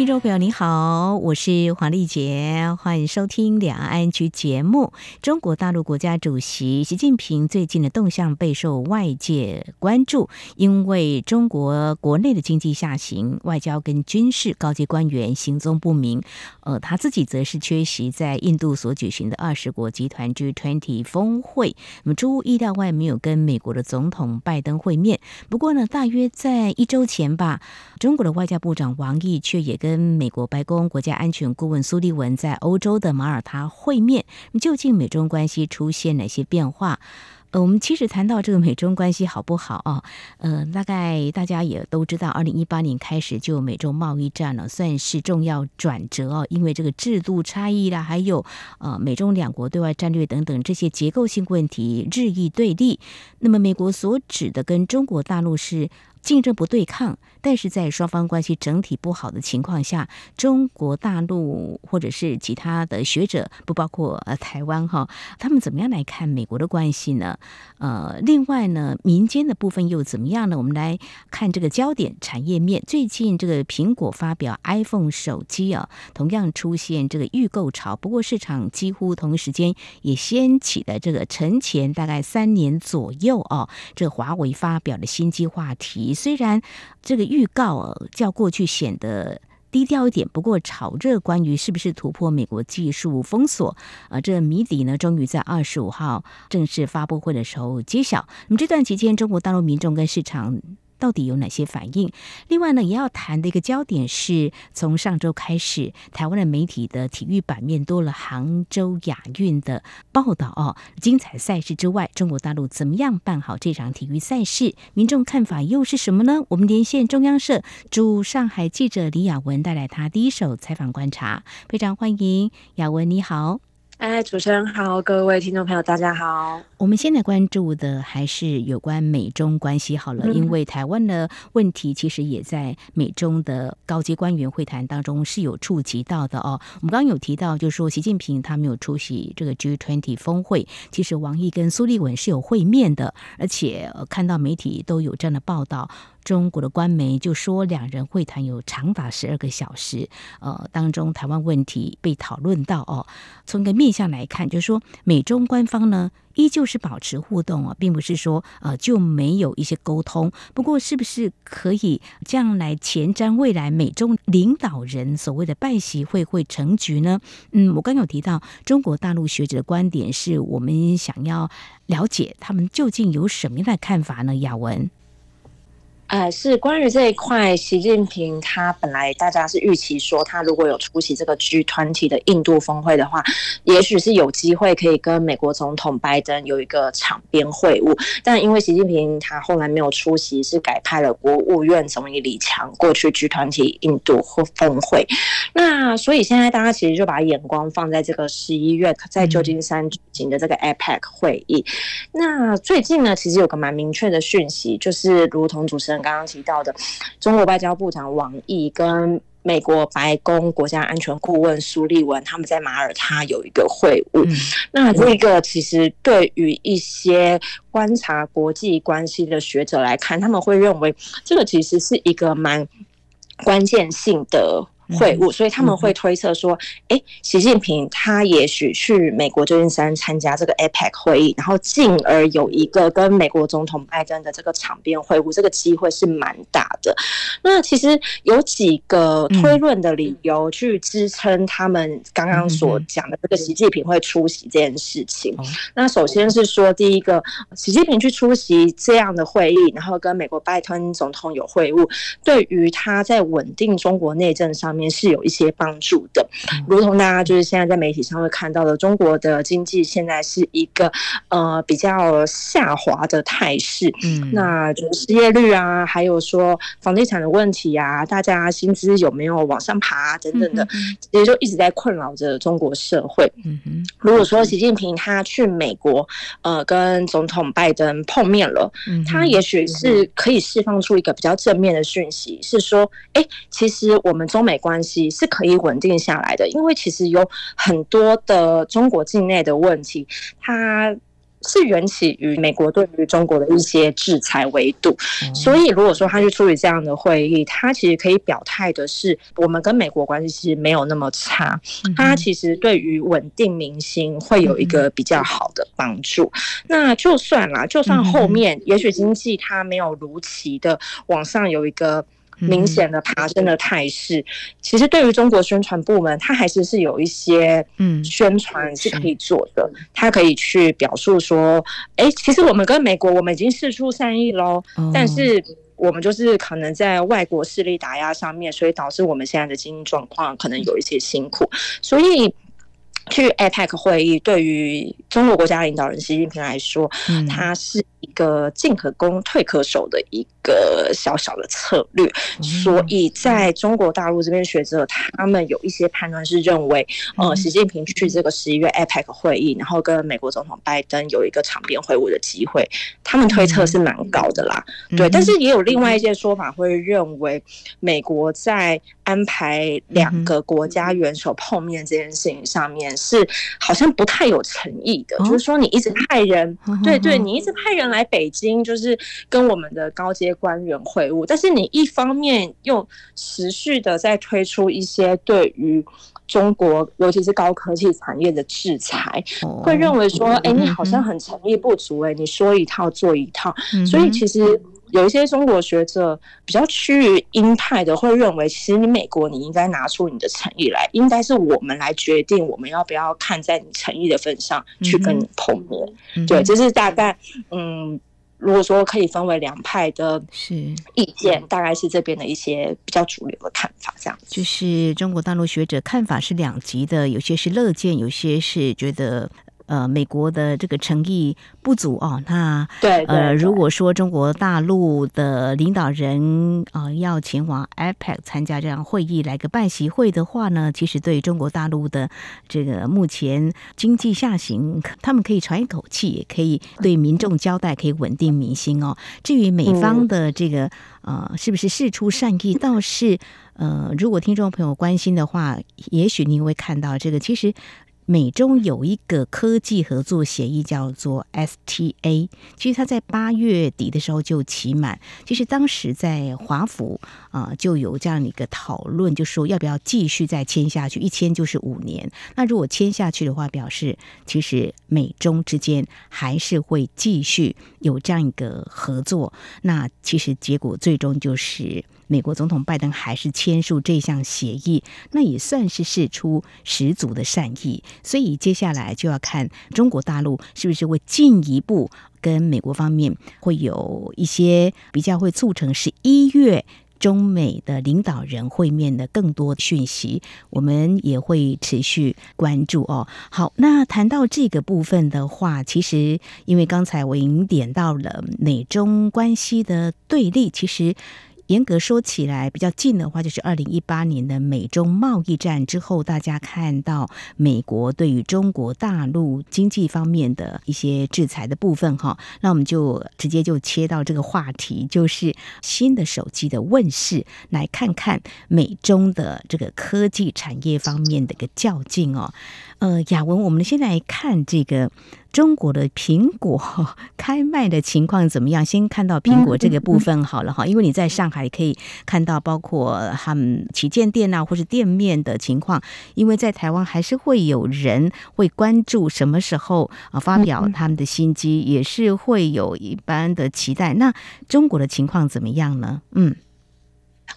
听众朋友，你好，我是黄丽杰，欢迎收听两岸 ING 节目。中国大陆国家主席习近平最近的动向备受外界关注，因为中国国内的经济下行，外交跟军事高级官员行踪不明。呃，他自己则是缺席在印度所举行的二十国集团 G20 峰会，那么出乎意料外没有跟美国的总统拜登会面。不过呢，大约在一周前吧，中国的外交部长王毅却也跟跟美国白宫国家安全顾问苏利文在欧洲的马耳他会面，究竟美中关系出现哪些变化？呃，我们其实谈到这个美中关系好不好啊？呃，大概大家也都知道，二零一八年开始就美中贸易战了，算是重要转折哦。因为这个制度差异啦，还有呃美中两国对外战略等等这些结构性问题日益对立。那么美国所指的跟中国大陆是。竞争不对抗，但是在双方关系整体不好的情况下，中国大陆或者是其他的学者，不包括呃台湾哈，他们怎么样来看美国的关系呢？呃，另外呢，民间的部分又怎么样呢？我们来看这个焦点产业面，最近这个苹果发表 iPhone 手机啊，同样出现这个预购潮，不过市场几乎同时间也掀起了这个沉潜大概三年左右啊，这华为发表的新机话题。虽然这个预告较过去显得低调一点，不过炒热关于是不是突破美国技术封锁呃，这谜底呢，终于在二十五号正式发布会的时候揭晓。那么这段期间，中国大陆民众跟市场。到底有哪些反应？另外呢，也要谈的一个焦点是，从上周开始，台湾的媒体的体育版面多了杭州亚运的报道哦。精彩赛事之外，中国大陆怎么样办好这场体育赛事？民众看法又是什么呢？我们连线中央社驻上海记者李雅文，带来他第一手采访观察。非常欢迎雅文，你好。哎，主持人好，各位听众朋友，大家好。我们现在关注的还是有关美中关系好了，因为台湾的问题其实也在美中的高级官员会谈当中是有触及到的哦。我们刚刚有提到，就是说习近平他没有出席这个 G20 峰会，其实王毅跟苏立文是有会面的，而且看到媒体都有这样的报道。中国的官媒就说，两人会谈有长达十二个小时，呃，当中台湾问题被讨论到哦。从一个面向来看，就是说美中官方呢依旧是保持互动啊，并不是说呃就没有一些沟通。不过，是不是可以这样来前瞻未来美中领导人所谓的拜习会会成局呢？嗯，我刚有提到中国大陆学者的观点，是我们想要了解他们究竟有什么样的看法呢？雅文。呃，是关于这一块，习近平他本来大家是预期说，他如果有出席这个 G 团体的印度峰会的话，也许是有机会可以跟美国总统拜登有一个场边会晤。但因为习近平他后来没有出席，是改派了国务院总理李强过去 G 团体印度峰会。那所以现在大家其实就把眼光放在这个十一月在旧金山举行的这个 APEC 会议。那最近呢，其实有个蛮明确的讯息，就是如同主持人。刚刚提到的，中国外交部长王毅跟美国白宫国家安全顾问苏利文，他们在马耳他有一个会晤。嗯、那这个其实对于一些观察国际关系的学者来看，他们会认为这个其实是一个蛮关键性的。会晤，所以他们会推测说，哎，习近平他也许去美国旧金山参加这个 APEC 会议，然后进而有一个跟美国总统拜登的这个场边会晤，这个机会是蛮大的。那其实有几个推论的理由去支撑他们刚刚所讲的这个习近平会出席这件事情。那首先是说，第一个，习近平去出席这样的会议，然后跟美国拜登总统有会晤，对于他在稳定中国内政上面。是有一些帮助的，如同大家就是现在在媒体上会看到的，中国的经济现在是一个呃比较下滑的态势，嗯，那就是失业率啊，还有说房地产的问题啊，大家薪资有没有往上爬啊，等等的，也就一直在困扰着中国社会。嗯哼，如果说习近平他去美国，呃，跟总统拜登碰面了，他也许是可以释放出一个比较正面的讯息，是说，哎，其实我们中美关关系是可以稳定下来的，因为其实有很多的中国境内的问题，它。是缘起于美国对于中国的一些制裁维度，所以如果说他去处理这样的会议，他其实可以表态的是，我们跟美国关系其实没有那么差，他其实对于稳定民心会有一个比较好的帮助。那就算啦，就算后面也许经济它没有如期的往上有一个。明显的爬升的态势，其实对于中国宣传部门，它还是是有一些嗯。宣传是可以做的，它可以去表述说，哎，其实我们跟美国我们已经事出善意喽，但是我们就是可能在外国势力打压上面，所以导致我们现在的经济状况可能有一些辛苦，所以去 APEC 会议对于中国国家领导人习近平来说，他是。一个进可攻退可守的一个小小的策略，所以在中国大陆这边学者他们有一些判断是认为，呃，习近平去这个十一月 APEC 会议，然后跟美国总统拜登有一个场边会晤的机会，他们推测是蛮高的啦。对，但是也有另外一些说法会认为，美国在安排两个国家元首碰面这件事情上面是好像不太有诚意的，就是说你一直派人，对对，你一直派人。来北京就是跟我们的高阶官员会晤，但是你一方面又持续的在推出一些对于中国，尤其是高科技产业的制裁，会认为说，哎，你好像很诚意不足，哎，你说一套做一套，所以其实有一些中国学者比较趋于鹰派的，会认为，其实你美国你应该拿出你的诚意来，应该是我们来决定我们要不要看在你诚意的份上去跟你碰面。对，这是大概，嗯，如果说可以分为两派的意见，大概是这边的一些比较主流的看法，这样子。就是中国大陆学者看法是两极的，有些是乐见，有些是觉得。呃，美国的这个诚意不足哦，那对，呃，如果说中国大陆的领导人啊、呃、要前往 APEC 参加这样会议，来个拜席会的话呢，其实对中国大陆的这个目前经济下行，他们可以喘一口气，也可以对民众交代，可以稳定民心哦。至于美方的这个呃，是不是事出善意，倒是呃，如果听众朋友关心的话，也许您会看到这个，其实。美中有一个科技合作协议，叫做 STA。其实它在八月底的时候就期满。其实当时在华府啊，就有这样的一个讨论，就说要不要继续再签下去。一签就是五年。那如果签下去的话，表示其实美中之间还是会继续有这样一个合作。那其实结果最终就是。美国总统拜登还是签署这项协议，那也算是释出十足的善意。所以接下来就要看中国大陆是不是会进一步跟美国方面会有一些比较，会促成十一月中美的领导人会面的更多讯息，我们也会持续关注哦。好，那谈到这个部分的话，其实因为刚才我已经点到了美中关系的对立，其实。严格说起来，比较近的话，就是二零一八年的美中贸易战之后，大家看到美国对于中国大陆经济方面的一些制裁的部分，哈，那我们就直接就切到这个话题，就是新的手机的问世，来看看美中的这个科技产业方面的一个较劲哦。呃，雅文，我们先来看这个。中国的苹果开卖的情况怎么样？先看到苹果这个部分好了哈，因为你在上海可以看到包括他们旗舰店啊，或是店面的情况。因为在台湾还是会有人会关注什么时候啊发表他们的新机，也是会有一般的期待。那中国的情况怎么样呢？嗯，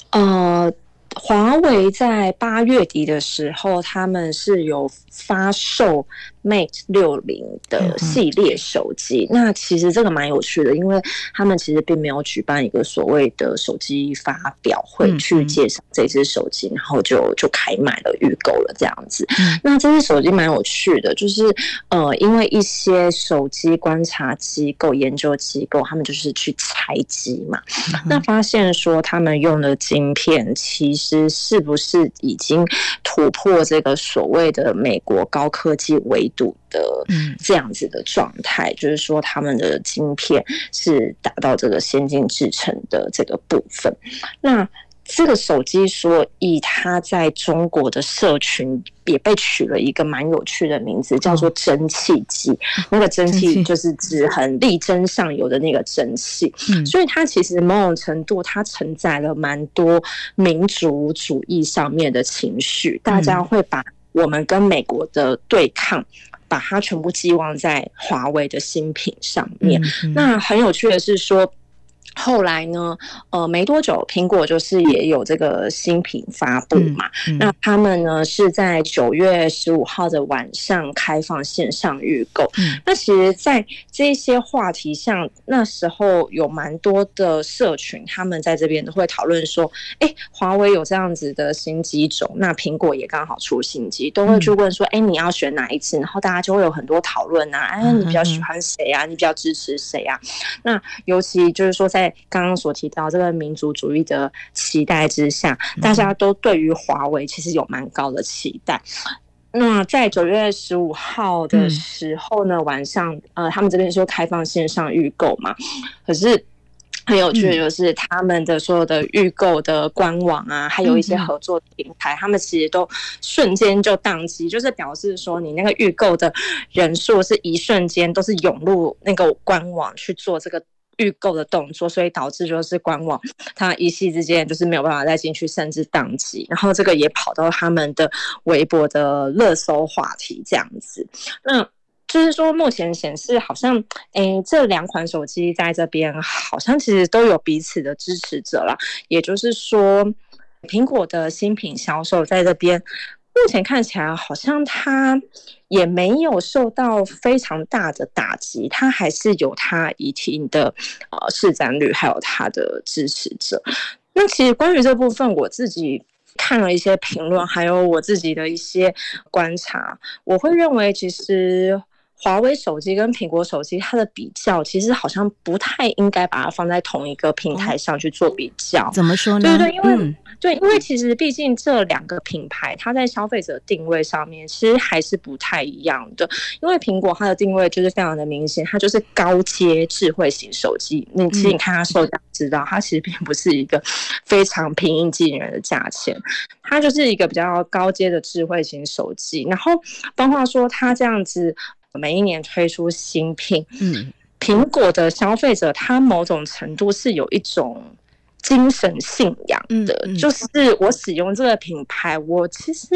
呃。华为在八月底的时候，他们是有发售 Mate 六零的系列手机。那其实这个蛮有趣的，因为他们其实并没有举办一个所谓的手机发表会去介绍这只手机，然后就就开卖了预购了这样子。那这只手机蛮有趣的，就是呃，因为一些手机观察机构、研究机构，他们就是去拆机嘛，那发现说他们用的晶片其实。是是不是已经突破这个所谓的美国高科技围堵的这样子的状态？就是说，他们的晶片是达到这个先进制程的这个部分。那这个手机，所以它在中国的社群也被取了一个蛮有趣的名字，叫做“蒸汽机”。哦、那个“蒸汽”就是指很力争上游的那个蒸汽。嗯、所以它其实某种程度，它承载了蛮多民族主义上面的情绪。大家会把我们跟美国的对抗，把它全部寄望在华为的新品上面。嗯嗯、那很有趣的是说。后来呢，呃，没多久，苹果就是也有这个新品发布嘛。嗯嗯、那他们呢是在九月十五号的晚上开放线上预购。嗯、那其实，在这些话题上，那时候有蛮多的社群，他们在这边都会讨论说：“哎、欸，华为有这样子的新机种，那苹果也刚好出新机，都会去问说：‘哎、欸，你要选哪一支？’然后大家就会有很多讨论啊。哎，你比较喜欢谁啊？你比较支持谁啊？那尤其就是说在。在刚刚所提到这个民族主义的期待之下，大家都对于华为其实有蛮高的期待。那在九月十五号的时候呢，晚上呃，他们这边说开放线上预购嘛，可是很有趣的就是他们的所有的预购的官网啊，还有一些合作平台，他们其实都瞬间就宕机，就是表示说你那个预购的人数是一瞬间都是涌入那个官网去做这个。预购的动作，所以导致就是官网它一夕之间就是没有办法再进去，甚至宕机。然后这个也跑到他们的微博的热搜话题这样子。那就是说，目前显示好像，哎、欸，这两款手机在这边好像其实都有彼此的支持者啦。也就是说，苹果的新品销售在这边。目前看起来好像他也没有受到非常大的打击，他还是有他一定的呃市占率，还有他的支持者。那其实关于这部分，我自己看了一些评论，还有我自己的一些观察，我会认为其实。华为手机跟苹果手机，它的比较其实好像不太应该把它放在同一个平台上去做比较。怎么说呢？对对对，因为、嗯、对，因为其实毕竟这两个品牌，它在消费者定位上面其实还是不太一样的。因为苹果它的定位就是非常的明显，它就是高阶智慧型手机。你其实你看它售价，知道它其实并不是一个 非常平易近人的价钱，它就是一个比较高阶的智慧型手机。然后，包括说它这样子。每一年推出新品，嗯，苹果的消费者他某种程度是有一种精神信仰的，嗯。嗯、就是我使用这个品牌，我其实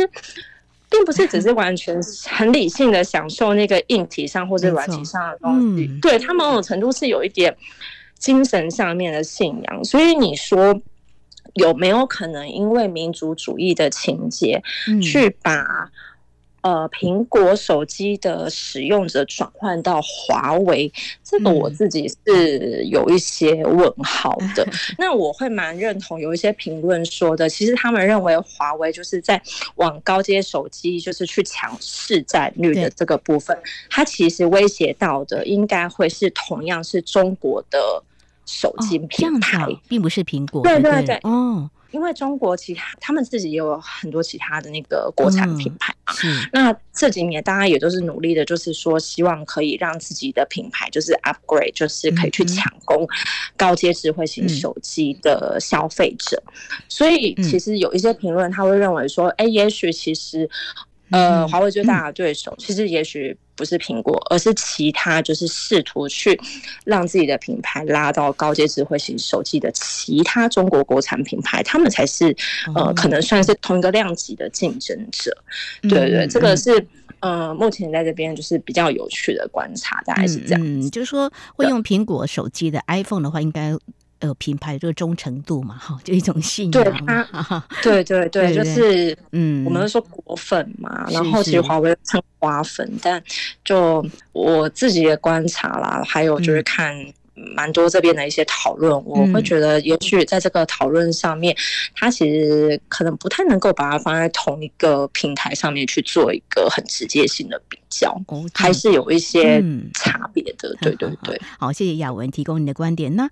并不是只是完全很理性的享受那个硬体上或者软体上的东西，嗯、对他某种程度是有一点精神上面的信仰，所以你说有没有可能因为民族主义的情节去把？呃，苹果手机的使用者转换到华为，这个我自己是有一些问号的。嗯、那我会蛮认同有一些评论说的，其实他们认为华为就是在往高阶手机就是去抢市占率的这个部分，它其实威胁到的应该会是同样是中国的手机品牌，哦、并不是苹果。对对对，哦。因为中国其他他们自己也有很多其他的那个国产品牌嘛，嗯、那这几年大家也都是努力的，就是说希望可以让自己的品牌就是 upgrade，就是可以去抢攻高阶智慧型手机的消费者。嗯、所以其实有一些评论他会认为说，哎、欸，也许其实。呃，华为最大的对手其实也许不是苹果，而是其他就是试图去让自己的品牌拉到高阶智慧型手机的其他中国国产品牌，他们才是呃可能算是同一个量级的竞争者。对对对，这个是呃目前在这边就是比较有趣的观察，大概是这样。嗯，就是说会用苹果手机的 iPhone 的话，应该。呃，品牌这个忠诚度嘛，哈，就一种信仰。对他，对对对，就是嗯，我们说果粉嘛，然后其实华为称花粉，但就我自己的观察啦，还有就是看。蛮多这边的一些讨论，我会觉得，也许在这个讨论上面，它其实可能不太能够把它放在同一个平台上面去做一个很直接性的比较，还是有一些差别的。对对对，好，谢谢雅文提供你的观点。那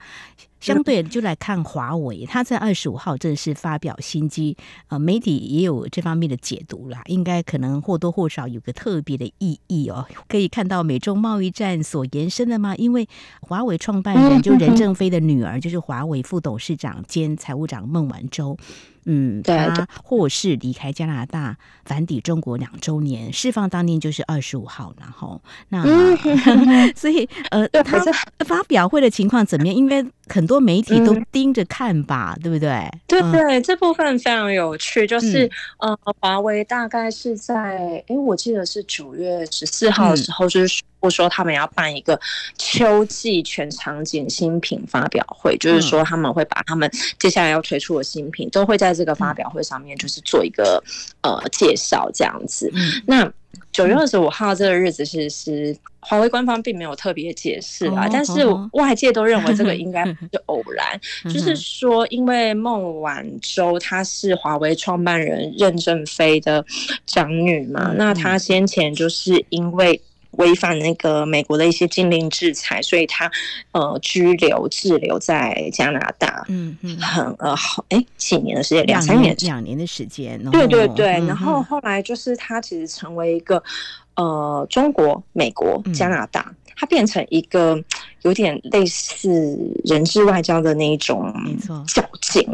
相对就来看华为，他在二十五号正式发表新机，呃，媒体也有这方面的解读啦，应该可能或多或少有个特别的意义哦。可以看到美中贸易战所延伸的吗？因为华为创办人就任正非的女儿，就是华为副董事长兼财务长孟晚舟。嗯，他获释离开加拿大，返抵中国两周年，释放当天就是二十五号，然后那、嗯、所以呃，他发表会的情况怎么样？因为很多媒体都盯着看吧，嗯、对不对？对对，这部分非常有趣，就是、嗯、呃，华为大概是在，哎，我记得是九月十四号的时候，就是。嗯说他们要办一个秋季全场景新品发表会，就是说他们会把他们接下来要推出的新品都会在这个发表会上面，就是做一个呃介绍这样子。那九月二十五号这个日子，其实是华为官方并没有特别解释啊，但是外界都认为这个应该不是 偶然，就是说因为孟晚舟她是华为创办人任正非的长女嘛，那她先前就是因为。违反那个美国的一些禁令制裁，所以他呃拘留滞留在加拿大，嗯嗯，很呃好哎几年的时间，两三年两年的时间，对对对，然后后来就是他其实成为一个呃中国、美国、加拿大。它变成一个有点类似人质外交的那一种较劲。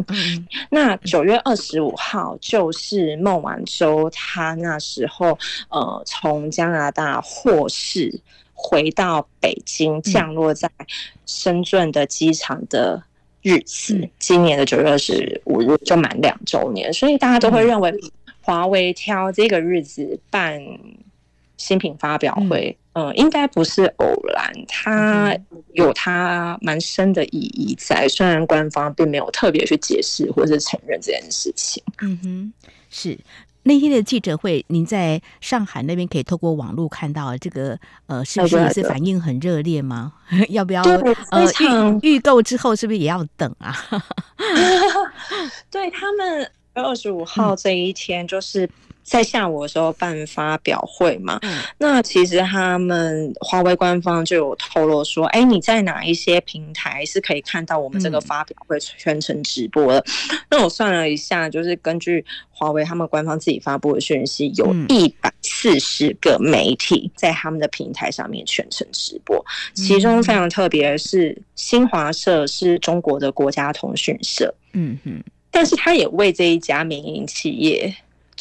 那九月二十五号就是孟晚舟他那时候呃从加拿大获释回到北京降落在深圳的机场的日子，今年的九月二十五日就满两周年，所以大家都会认为华为挑这个日子办新品发表会。嗯，应该不是偶然，它有它蛮深的意义在。虽然官方并没有特别去解释或者承认这件事情。嗯哼，是那天的记者会，您在上海那边可以透过网络看到这个，呃，是不是也是反应很热烈吗？要不要呃预预购之后是不是也要等啊？对他们二十五号这一天就是。在下午的时候办发表会嘛，那其实他们华为官方就有透露说，哎，你在哪一些平台是可以看到我们这个发表会全程直播的？那我算了一下，就是根据华为他们官方自己发布的讯息，有一百四十个媒体在他们的平台上面全程直播，其中。非常特别的是新华社是中国的国家通讯社，嗯哼，但是他也为这一家民营企业。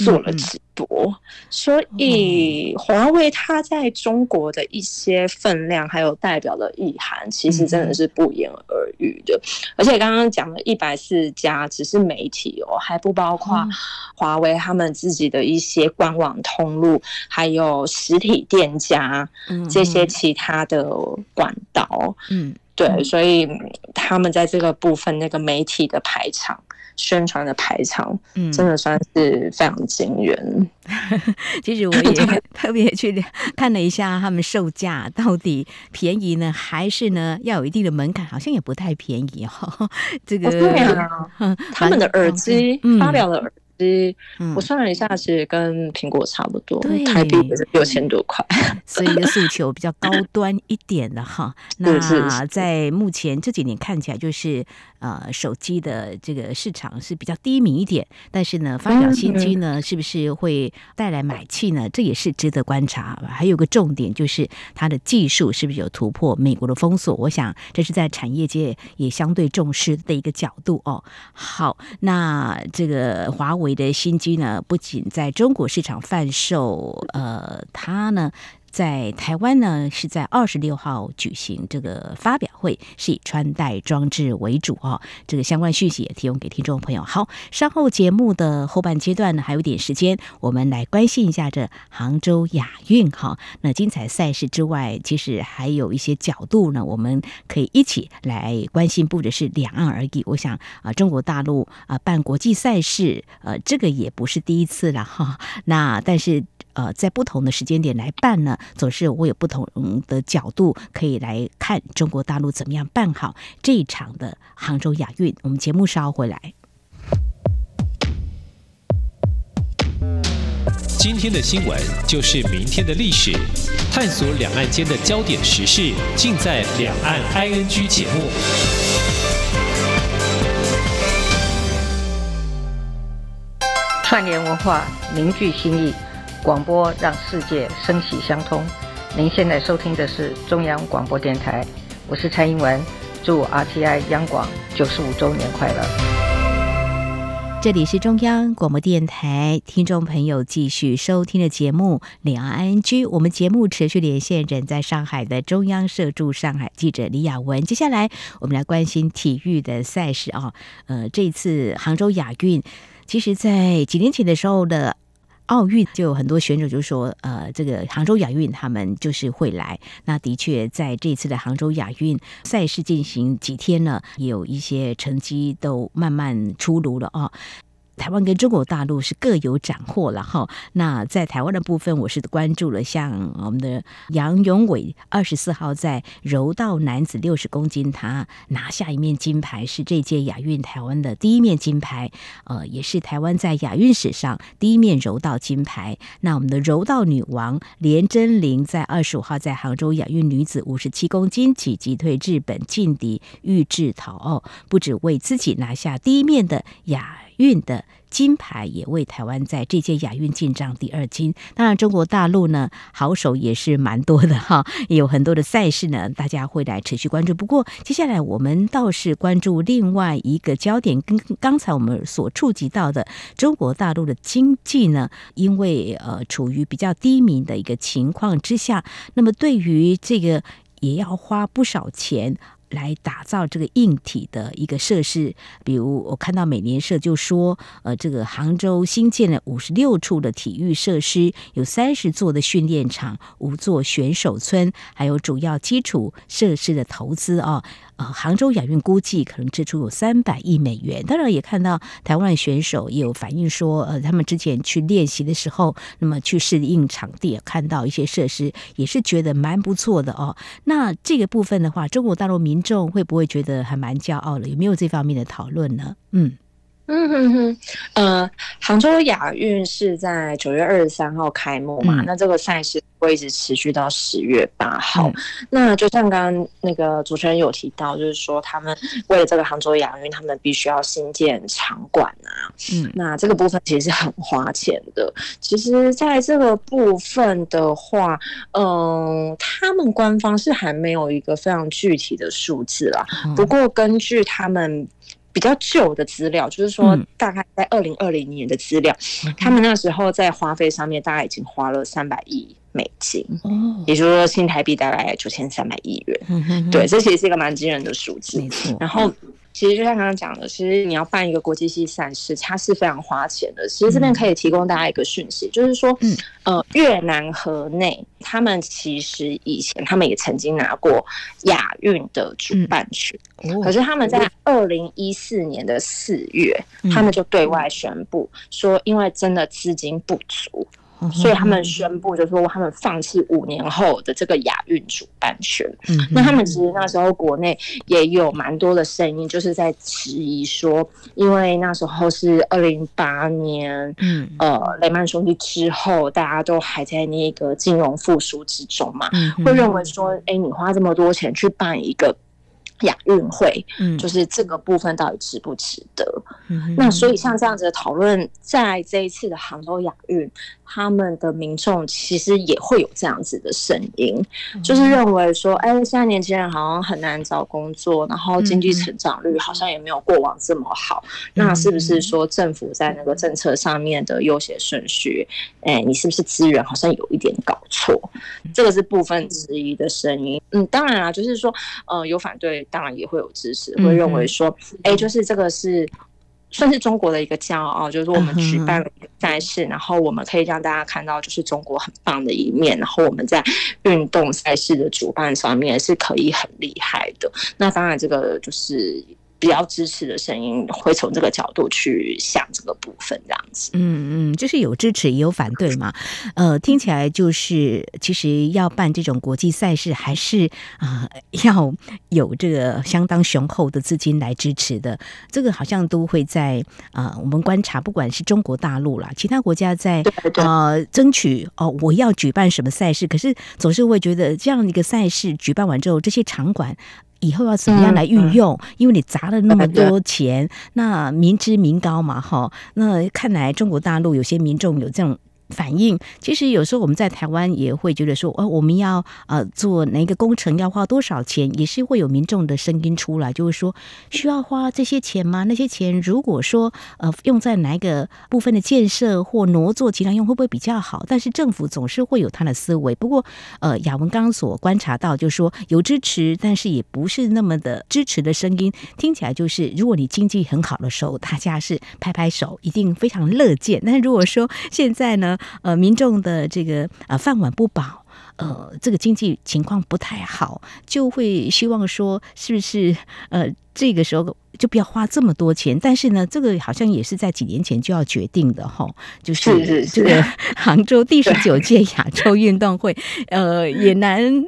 做了直播，所以华为它在中国的一些分量还有代表的意涵，其实真的是不言而喻的。而且刚刚讲了一百四十家只是媒体哦，还不包括华为他们自己的一些官网通路，还有实体店家这些其他的管道。嗯，对，所以他们在这个部分那个媒体的排场。宣传的排场，嗯，真的算是非常惊人。其实我也 特别去看了一下，他们售价到底便宜呢，还是呢要有一定的门槛？好像也不太便宜哦。这个，对啊，他们的耳机发表了耳。我算了一下，其实跟苹果差不多，对台币也是六千多块，所以诉求比较高端一点的哈。那在目前这几年看起来，就是呃手机的这个市场是比较低迷一点，但是呢，发表新机呢，是不是会带来买气呢？这也是值得观察。还有个重点就是它的技术是不是有突破美国的封锁？我想这是在产业界也相对重视的一个角度哦。好，那这个华为。你的新机呢，不仅在中国市场贩售，呃，它呢。在台湾呢，是在二十六号举行这个发表会，是以穿戴装置为主哦。这个相关讯息也提供给听众朋友。好，稍后节目的后半阶段呢，还有点时间，我们来关心一下这杭州亚运哈。那精彩赛事之外，其实还有一些角度呢，我们可以一起来关心，不只是两岸而已。我想啊，中国大陆啊办国际赛事，呃，这个也不是第一次了哈。那但是。呃，在不同的时间点来办呢，总是我有不同的角度可以来看中国大陆怎么样办好这一场的杭州亚运。我们节目稍回来。今天的新闻就是明天的历史，探索两岸间的焦点时事，尽在《两岸 ING》节目。串联文化，凝聚心意。广播让世界声息相通。您现在收听的是中央广播电台，我是蔡英文，祝 RTI 央广九十五周年快乐。这里是中央广播电台，听众朋友继续收听的节目《两岸 ING》。我们节目持续连线人在上海的中央社驻上海记者李雅文。接下来，我们来关心体育的赛事啊。呃，这次杭州亚运，其实在几年前的时候的奥运，就有很多选手就说，呃，这个杭州亚运他们就是会来。那的确，在这次的杭州亚运赛事进行几天了，也有一些成绩都慢慢出炉了啊。台湾跟中国大陆是各有斩获了哈。那在台湾的部分，我是关注了像我们的杨永伟二十四号在柔道男子六十公斤，他拿下一面金牌，是这届亚运台湾的第一面金牌，呃，也是台湾在亚运史上第一面柔道金牌。那我们的柔道女王连珍玲在二十五号在杭州亚运女子五十七公斤级击退日本劲敌玉置桃奥，不止为自己拿下第一面的亚。运的金牌也为台湾在这届亚运进账第二金。当然，中国大陆呢，好手也是蛮多的哈，也有很多的赛事呢，大家会来持续关注。不过，接下来我们倒是关注另外一个焦点，跟刚才我们所触及到的中国大陆的经济呢，因为呃处于比较低迷的一个情况之下，那么对于这个也要花不少钱。来打造这个硬体的一个设施，比如我看到美联社就说，呃，这个杭州新建了五十六处的体育设施，有三十座的训练场，五座选手村，还有主要基础设施的投资啊。呃，杭州亚运估计可能支出有三百亿美元。当然，也看到台湾选手也有反映说，呃，他们之前去练习的时候，那么去适应场地，看到一些设施，也是觉得蛮不错的哦。那这个部分的话，中国大陆民众会不会觉得还蛮骄傲的？有没有这方面的讨论呢？嗯。嗯哼哼，呃，杭州亚运是在九月二十三号开幕嘛，嗯、那这个赛事会一直持续到十月八号。嗯、那就像刚刚那个主持人有提到，就是说他们为了这个杭州亚运，他们必须要新建场馆啊。嗯，那这个部分其实是很花钱的。其实，在这个部分的话，嗯、呃，他们官方是还没有一个非常具体的数字啦。嗯、不过，根据他们。比较旧的资料，就是说大概在二零二零年的资料，嗯、他们那时候在花费上面大概已经花了三百亿美金，哦，也就是说新台币大概九千三百亿元，嗯、哼哼。对，这其实是一个蛮惊人的数字，然后。其实就像刚刚讲的，其实你要办一个国际性赛事，它是非常花钱的。其实这边可以提供大家一个讯息，嗯、就是说，嗯，呃，越南河内他们其实以前他们也曾经拿过亚运的主办权，可是他们在二零一四年的四月，嗯、他们就对外宣布说，因为真的资金不足。所以他们宣布，就是说他们放弃五年后的这个亚运主办权。嗯，那他们其实那时候国内也有蛮多的声音，就是在质疑说，因为那时候是二零零八年，嗯，呃，雷曼兄弟之后，大家都还在那个金融复苏之中嘛，会认为说，哎，你花这么多钱去办一个。亚运会，嗯，就是这个部分到底值不值得？嗯，那所以像这样子的讨论，在这一次的杭州亚运，他们的民众其实也会有这样子的声音，就是认为说，哎，现在年轻人好像很难找工作，然后经济成长率好像也没有过往这么好，那是不是说政府在那个政策上面的优先顺序，哎，你是不是资源好像有一点搞错？这个是部分质疑的声音。嗯，当然啦，就是说，呃，有反对。当然也会有支持，会认为说，哎、就是这个是算是中国的一个骄傲，就是说我们举办了一个赛事，嗯、然后我们可以让大家看到就是中国很棒的一面，然后我们在运动赛事的主办上面是可以很厉害的。那当然，这个就是。比较支持的声音会从这个角度去想这个部分，这样子。嗯嗯，就是有支持也有反对嘛。呃，听起来就是其实要办这种国际赛事，还是啊、呃、要有这个相当雄厚的资金来支持的。这个好像都会在啊、呃，我们观察，不管是中国大陆啦，其他国家在呃争取哦，我要举办什么赛事，可是总是会觉得这样一个赛事举办完之后，这些场馆。以后要怎么样来运用？因为你砸了那么多钱，那民脂民膏嘛，哈。那看来中国大陆有些民众有这种。反应其实有时候我们在台湾也会觉得说，哦，我们要呃做哪一个工程要花多少钱，也是会有民众的声音出来，就是说需要花这些钱吗？那些钱如果说呃用在哪一个部分的建设或挪作其他用，会不会比较好？但是政府总是会有他的思维。不过呃，雅文刚刚所观察到，就是说有支持，但是也不是那么的支持的声音，听起来就是如果你经济很好的时候，大家是拍拍手，一定非常乐见。但是如果说现在呢？呃，民众的这个呃饭碗不保，呃，这个经济情况不太好，就会希望说，是不是呃这个时候就不要花这么多钱？但是呢，这个好像也是在几年前就要决定的哈，就是这个杭州第十九届亚洲运动会，呃，也难。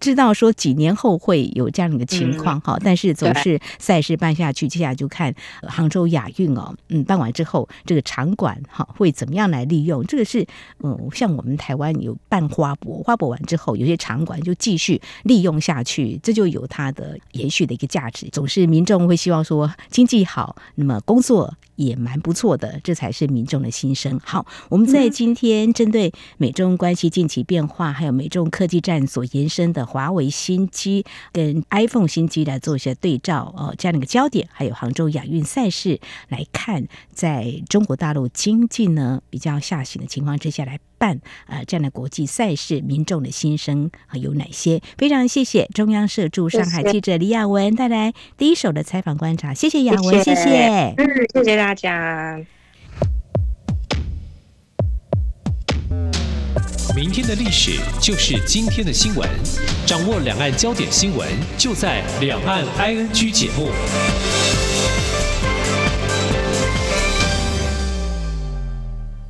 知道说几年后会有这样的一个情况哈，嗯、但是总是赛事办下去，接下来就看杭州亚运哦，嗯，办完之后这个场馆哈会怎么样来利用？这个是嗯，像我们台湾有办花博，花博完之后有些场馆就继续利用下去，这就有它的延续的一个价值。总是民众会希望说经济好，那么工作也蛮不错的，这才是民众的心声。好，我们在今天针对美中关系近期变化，还有美中科技战所延伸的。华为新机跟 iPhone 新机来做一些对照哦，这样的一个焦点，还有杭州亚运赛事来看，在中国大陆经济呢比较下行的情况之下来办呃这样的国际赛事，民众的心声有哪些？非常谢谢中央社驻上海记者李亚文带来第一手的采访观察，谢谢亚文，谢谢，谢谢，嗯，谢谢大家。明天的历史就是今天的新闻，掌握两岸焦点新闻就在《两岸 ING》节目。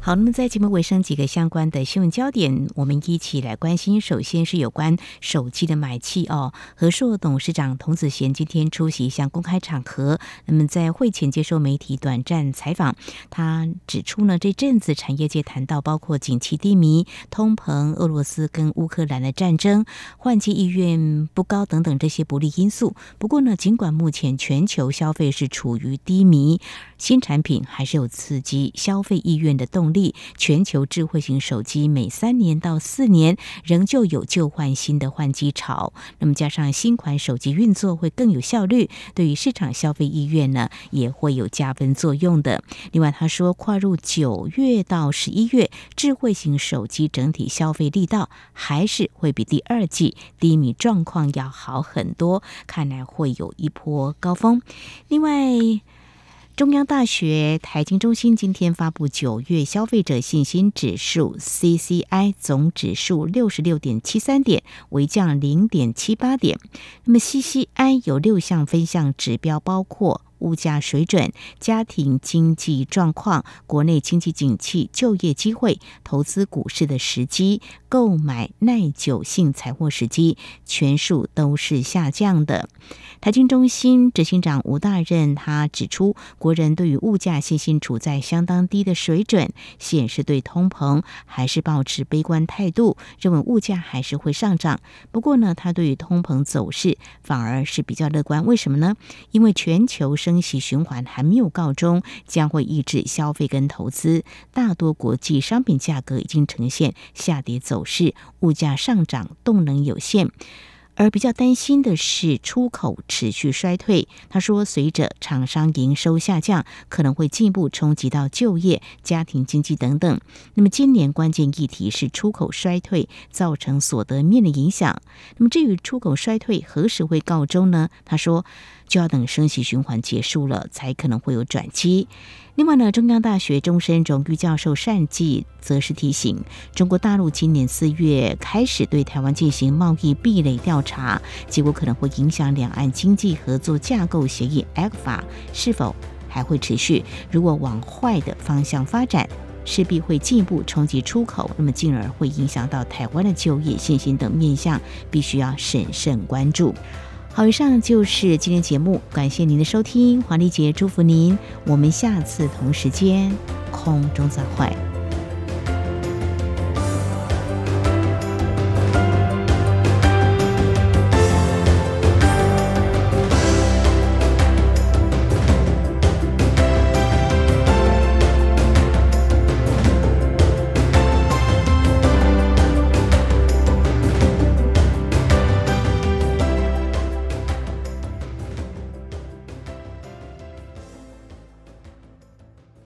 好，那么在节目尾声，几个相关的新闻焦点，我们一起来关心。首先是有关手机的买气哦。和硕董事长童子贤今天出席一项公开场合，那么在会前接受媒体短暂采访，他指出呢，这阵子产业界谈到包括景气低迷、通膨、俄罗斯跟乌克兰的战争、换机意愿不高等等这些不利因素。不过呢，尽管目前全球消费是处于低迷，新产品还是有刺激消费意愿的动力。力全球智慧型手机每三年到四年仍旧有旧换新的换机潮，那么加上新款手机运作会更有效率，对于市场消费意愿呢也会有加分作用的。另外，他说跨入九月到十一月，智慧型手机整体消费力道还是会比第二季低迷状况要好很多，看来会有一波高峰。另外。中央大学财经中心今天发布九月消费者信心指数 （CCI） 总指数六十六点七三点，为降零点七八点。那么 CCI 有六项分项指标，包括。物价水准、家庭经济状况、国内经济景气、就业机会、投资股市的时机、购买耐久性财货时机，全数都是下降的。台经中心执行长吴大任他指出，国人对于物价信心处在相当低的水准，显示对通膨还是保持悲观态度，认为物价还是会上涨。不过呢，他对于通膨走势反而是比较乐观。为什么呢？因为全球升息循环还没有告终，将会抑制消费跟投资。大多国际商品价格已经呈现下跌走势，物价上涨动能有限。而比较担心的是出口持续衰退。他说，随着厂商营收下降，可能会进一步冲击到就业、家庭经济等等。那么今年关键议题是出口衰退造成所得面的影响。那么至于出口衰退何时会告终呢？他说，就要等升息循环结束了，才可能会有转机。另外呢，中央大学终身荣誉教授单霁则是提醒，中国大陆今年四月开始对台湾进行贸易壁垒调查，结果可能会影响两岸经济合作架构协议 （ECFA） 是否还会持续。如果往坏的方向发展，势必会进一步冲击出口，那么进而会影响到台湾的就业信心等面向，必须要审慎关注。好，以上就是今天节目，感谢您的收听，华丽姐祝福您，我们下次同时间空中再会。